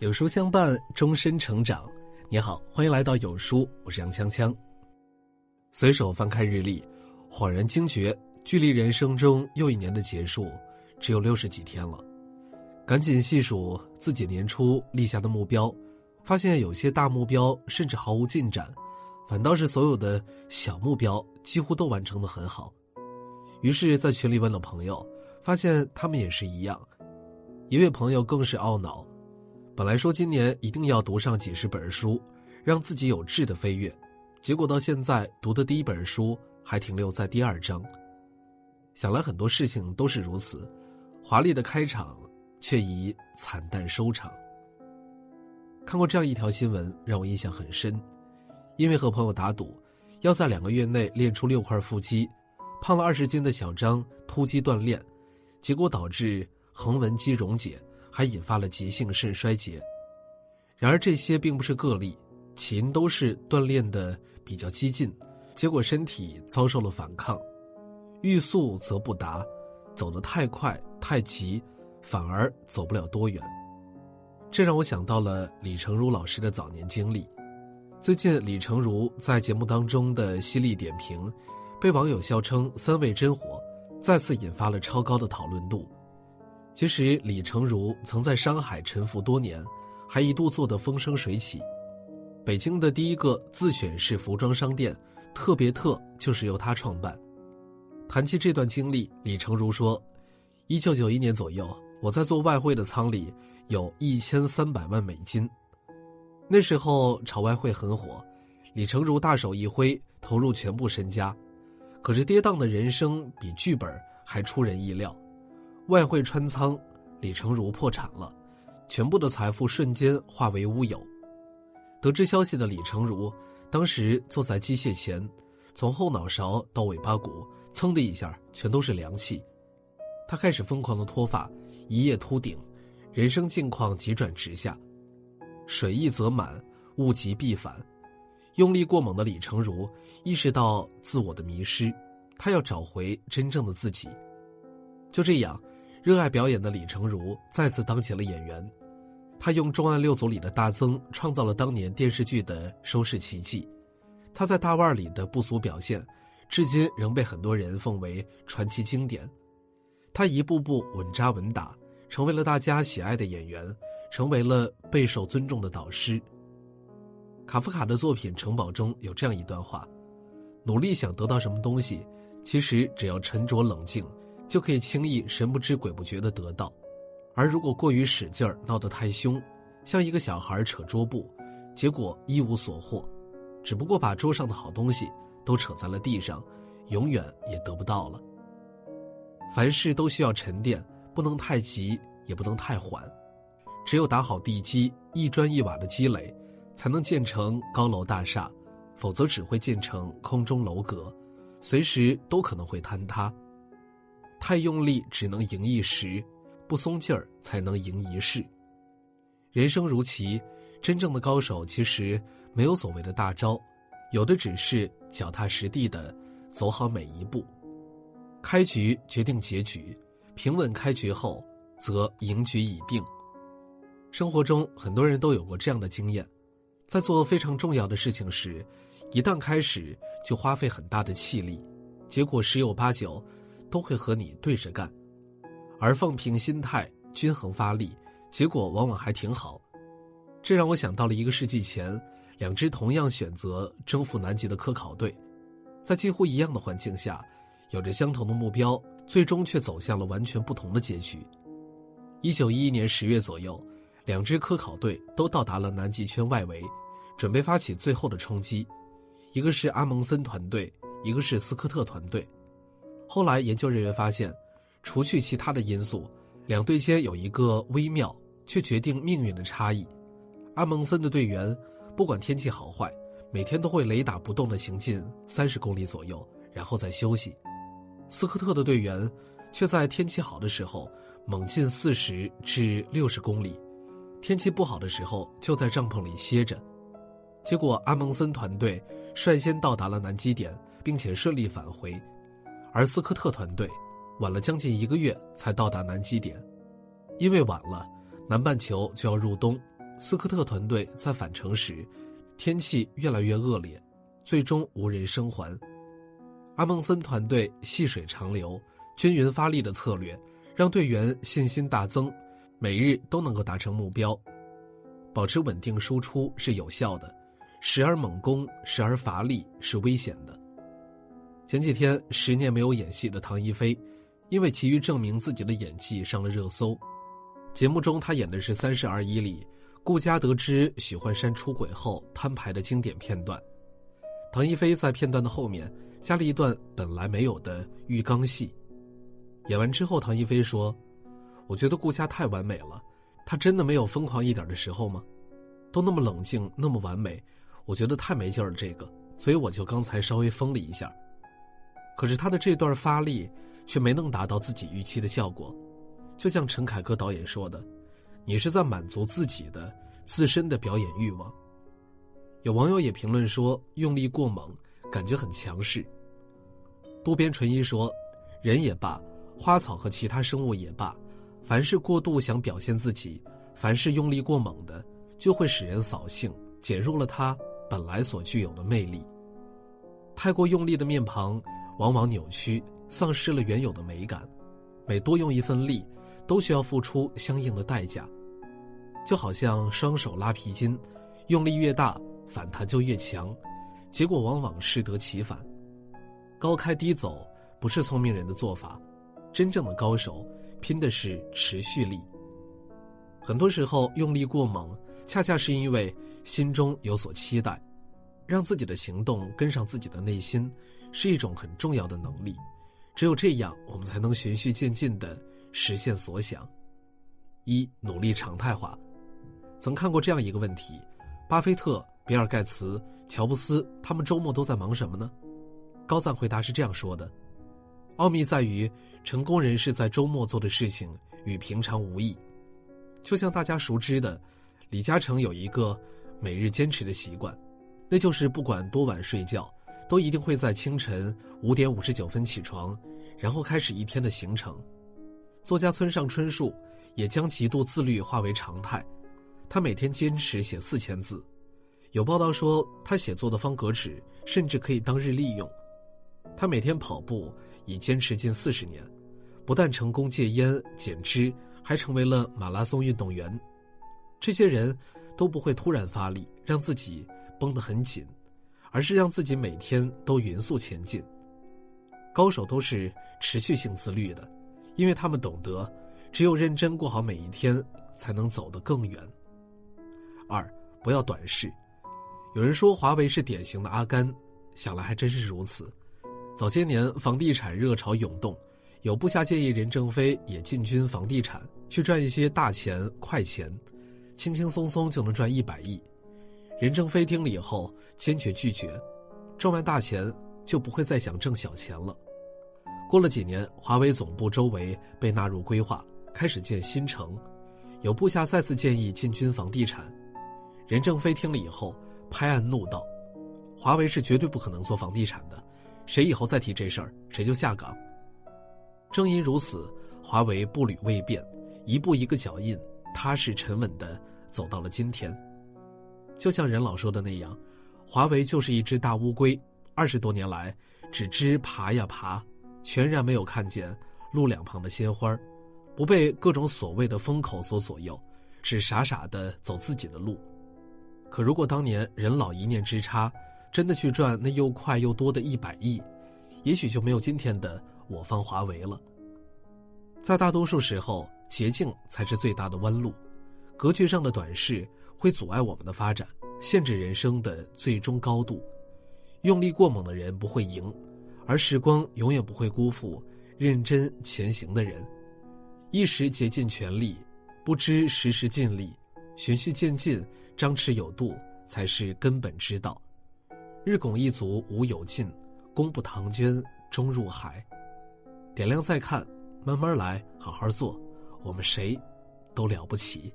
有书相伴，终身成长。你好，欢迎来到有书，我是杨锵锵。随手翻开日历，恍然惊觉，距离人生中又一年的结束，只有六十几天了。赶紧细数自己年初立下的目标，发现有些大目标甚至毫无进展，反倒是所有的小目标几乎都完成的很好。于是，在群里问了朋友，发现他们也是一样。一位朋友更是懊恼。本来说今年一定要读上几十本书，让自己有质的飞跃，结果到现在读的第一本书还停留在第二章。想来很多事情都是如此，华丽的开场却以惨淡收场。看过这样一条新闻，让我印象很深，因为和朋友打赌，要在两个月内练出六块腹肌，胖了二十斤的小张突击锻炼，结果导致横纹肌溶解。还引发了急性肾衰竭，然而这些并不是个例，起因都是锻炼的比较激进，结果身体遭受了反抗，欲速则不达，走得太快太急，反而走不了多远。这让我想到了李成儒老师的早年经历。最近李成儒在节目当中的犀利点评，被网友笑称“三味真火”，再次引发了超高的讨论度。其实李成儒曾在上海沉浮多年，还一度做得风生水起。北京的第一个自选式服装商店“特别特”就是由他创办。谈起这段经历，李成儒说：“一九九一年左右，我在做外汇的仓里有一千三百万美金。那时候炒外汇很火，李成儒大手一挥，投入全部身家。可是跌宕的人生比剧本还出人意料。”外汇穿仓，李成儒破产了，全部的财富瞬间化为乌有。得知消息的李成儒，当时坐在机械前，从后脑勺到尾巴骨，噌的一下全都是凉气。他开始疯狂的脱发，一夜秃顶，人生境况急转直下。水溢则满，物极必反。用力过猛的李成儒意识到自我的迷失，他要找回真正的自己。就这样。热爱表演的李成儒再次当起了演员，他用《重案六组》里的大曾创造了当年电视剧的收视奇迹。他在《大腕》里的不俗表现，至今仍被很多人奉为传奇经典。他一步步稳扎稳打，成为了大家喜爱的演员，成为了备受尊重的导师。卡夫卡的作品《城堡》中有这样一段话：努力想得到什么东西，其实只要沉着冷静。就可以轻易神不知鬼不觉的得到，而如果过于使劲儿，闹得太凶，像一个小孩扯桌布，结果一无所获，只不过把桌上的好东西都扯在了地上，永远也得不到了。凡事都需要沉淀，不能太急，也不能太缓，只有打好地基，一砖一瓦的积累，才能建成高楼大厦，否则只会建成空中楼阁，随时都可能会坍塌。太用力只能赢一时，不松劲儿才能赢一世。人生如棋，真正的高手其实没有所谓的大招，有的只是脚踏实地的走好每一步。开局决定结局，平稳开局后，则赢局已定。生活中很多人都有过这样的经验，在做非常重要的事情时，一旦开始就花费很大的气力，结果十有八九。都会和你对着干，而放平心态、均衡发力，结果往往还挺好。这让我想到了一个世纪前，两支同样选择征服南极的科考队，在几乎一样的环境下，有着相同的目标，最终却走向了完全不同的结局。一九一一年十月左右，两支科考队都到达了南极圈外围，准备发起最后的冲击。一个是阿蒙森团队，一个是斯科特团队。后来，研究人员发现，除去其他的因素，两队间有一个微妙却决定命运的差异。阿蒙森的队员，不管天气好坏，每天都会雷打不动地行进三十公里左右，然后再休息。斯科特的队员，却在天气好的时候猛进四十至六十公里，天气不好的时候就在帐篷里歇着。结果，阿蒙森团队率先到达了南极点，并且顺利返回。而斯科特团队晚了将近一个月才到达南极点，因为晚了，南半球就要入冬，斯科特团队在返程时，天气越来越恶劣，最终无人生还。阿蒙森团队细水长流、均匀发力的策略，让队员信心大增，每日都能够达成目标。保持稳定输出是有效的，时而猛攻，时而乏力是危险的。前几天，十年没有演戏的唐一菲，因为急于证明自己的演技上了热搜。节目中，他演的是《三十而已》里顾佳得知许幻山出轨后摊牌的经典片段。唐一菲在片段的后面加了一段本来没有的浴缸戏。演完之后，唐一菲说：“我觉得顾佳太完美了。”她真的没有疯狂一点的时候吗？都那么冷静，那么完美，我觉得太没劲儿了。这个，所以我就刚才稍微疯了一下。可是他的这段发力却没能达到自己预期的效果。就像陈凯歌导演说的：“你是在满足自己的自身的表演欲望。”有网友也评论说：“用力过猛，感觉很强势。”渡边淳一说：“人也罢，花草和其他生物也罢。”凡是过度想表现自己，凡是用力过猛的，就会使人扫兴，减弱了他本来所具有的魅力。太过用力的面庞，往往扭曲，丧失了原有的美感。每多用一份力，都需要付出相应的代价。就好像双手拉皮筋，用力越大，反弹就越强，结果往往适得其反。高开低走不是聪明人的做法，真正的高手。拼的是持续力。很多时候用力过猛，恰恰是因为心中有所期待，让自己的行动跟上自己的内心，是一种很重要的能力。只有这样，我们才能循序渐进的实现所想。一努力常态化。曾看过这样一个问题：巴菲特、比尔盖茨、乔布斯，他们周末都在忙什么呢？高赞回答是这样说的。奥秘在于，成功人士在周末做的事情与平常无异。就像大家熟知的，李嘉诚有一个每日坚持的习惯，那就是不管多晚睡觉，都一定会在清晨五点五十九分起床，然后开始一天的行程。作家村上春树也将极度自律化为常态，他每天坚持写四千字。有报道说，他写作的方格纸甚至可以当日利用。他每天跑步。已坚持近四十年，不但成功戒烟减脂，还成为了马拉松运动员。这些人都不会突然发力，让自己绷得很紧，而是让自己每天都匀速前进。高手都是持续性自律的，因为他们懂得，只有认真过好每一天，才能走得更远。二，不要短视。有人说华为是典型的阿甘，想来还真是如此。早些年，房地产热潮涌动，有部下建议任正非也进军房地产，去赚一些大钱、快钱，轻轻松松就能赚一百亿。任正非听了以后坚决拒绝，赚完大钱就不会再想挣小钱了。过了几年，华为总部周围被纳入规划，开始建新城，有部下再次建议进军房地产，任正非听了以后拍案怒道：“华为是绝对不可能做房地产的。”谁以后再提这事儿，谁就下岗。正因如此，华为步履未变，一步一个脚印，踏实沉稳的走到了今天。就像任老说的那样，华为就是一只大乌龟，二十多年来只知爬呀爬，全然没有看见路两旁的鲜花，不被各种所谓的风口所左右，只傻傻的走自己的路。可如果当年任老一念之差，真的去赚那又快又多的一百亿，也许就没有今天的我方华为了。在大多数时候，捷径才是最大的弯路，格局上的短视会阻碍我们的发展，限制人生的最终高度。用力过猛的人不会赢，而时光永远不会辜负认真前行的人。一时竭尽全力，不知时时尽力，循序渐进，张弛有度，才是根本之道。日拱一卒无有尽，功不唐捐终入海。点亮再看，慢慢来，好好做，我们谁都了不起。